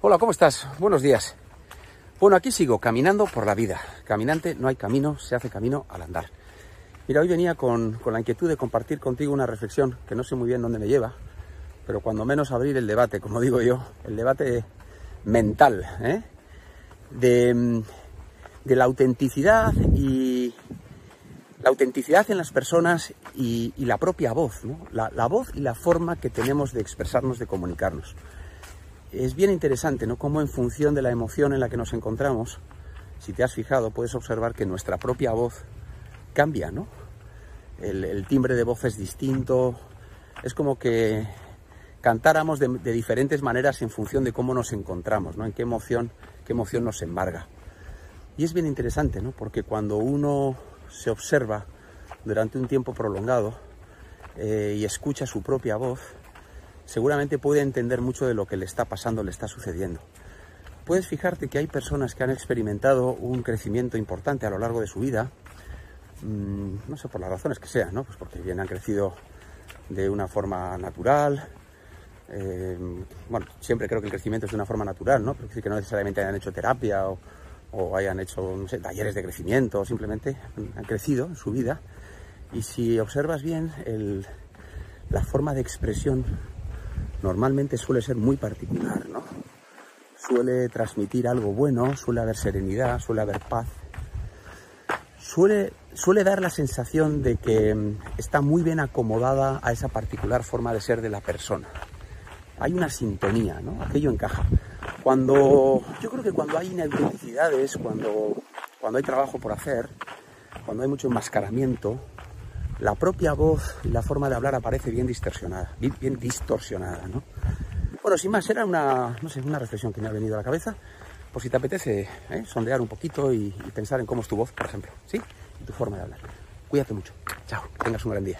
Hola, ¿cómo estás? Buenos días. Bueno, aquí sigo, caminando por la vida. Caminante, no hay camino, se hace camino al andar. Mira, hoy venía con, con, la inquietud de compartir contigo una reflexión que no sé muy bien dónde me lleva, pero cuando menos abrir el debate, como digo yo, el debate mental, ¿eh? de, de la autenticidad y la autenticidad en las personas y, la propia voz, la, la, voz y la forma que tenemos de expresarnos, de comunicarnos. Es bien interesante, ¿no? Cómo en función de la emoción en la que nos encontramos, si te has fijado, puedes observar que nuestra propia voz cambia, ¿no? El, timbre de voz es distinto, es como que cantáramos de, de, diferentes maneras en función de cómo nos encontramos, ¿no? En qué emoción, qué emoción nos embarga. Y es bien interesante, ¿no? Porque cuando uno se observa durante un tiempo prolongado eh, y escucha su propia voz, seguramente puede entender mucho de lo que le está pasando, le está sucediendo. Puedes fijarte que hay personas que han experimentado un crecimiento importante a lo largo de su vida, mmm, no sé por las razones que sean, ¿no? Pues porque bien han crecido de una forma natural, eh, bueno, siempre creo que el crecimiento es de una forma natural, ¿no? Pero no necesariamente hayan hecho terapia o, o hayan hecho, talleres de crecimiento, simplemente han crecido en su vida. Y si observas bien, la forma de expresión normalmente suele ser muy particular, ¿no? Suele transmitir algo bueno, suele haber serenidad, suele haber paz. Suele, suele dar la sensación de que mm, está muy bien acomodada a esa particular forma de ser de la persona. Hay una sintonía, ¿no? Aquello encaja. Cuando, yo creo que cuando hay inautenticidades, cuando, cuando hay trabajo por hacer, cuando hay mucho enmascaramiento, la propia voz y la forma de hablar aparece bien distorsionada, bien, distorsionada, ¿no? Bueno, sin más, era una, no sé, una reflexión que me ha venido a la cabeza, por si te apetece ¿eh? sondear un poquito y, y pensar en cómo es tu voz, por ejemplo, ¿sí? Y tu forma de hablar. Cuídate mucho. Chao, tengas un gran día.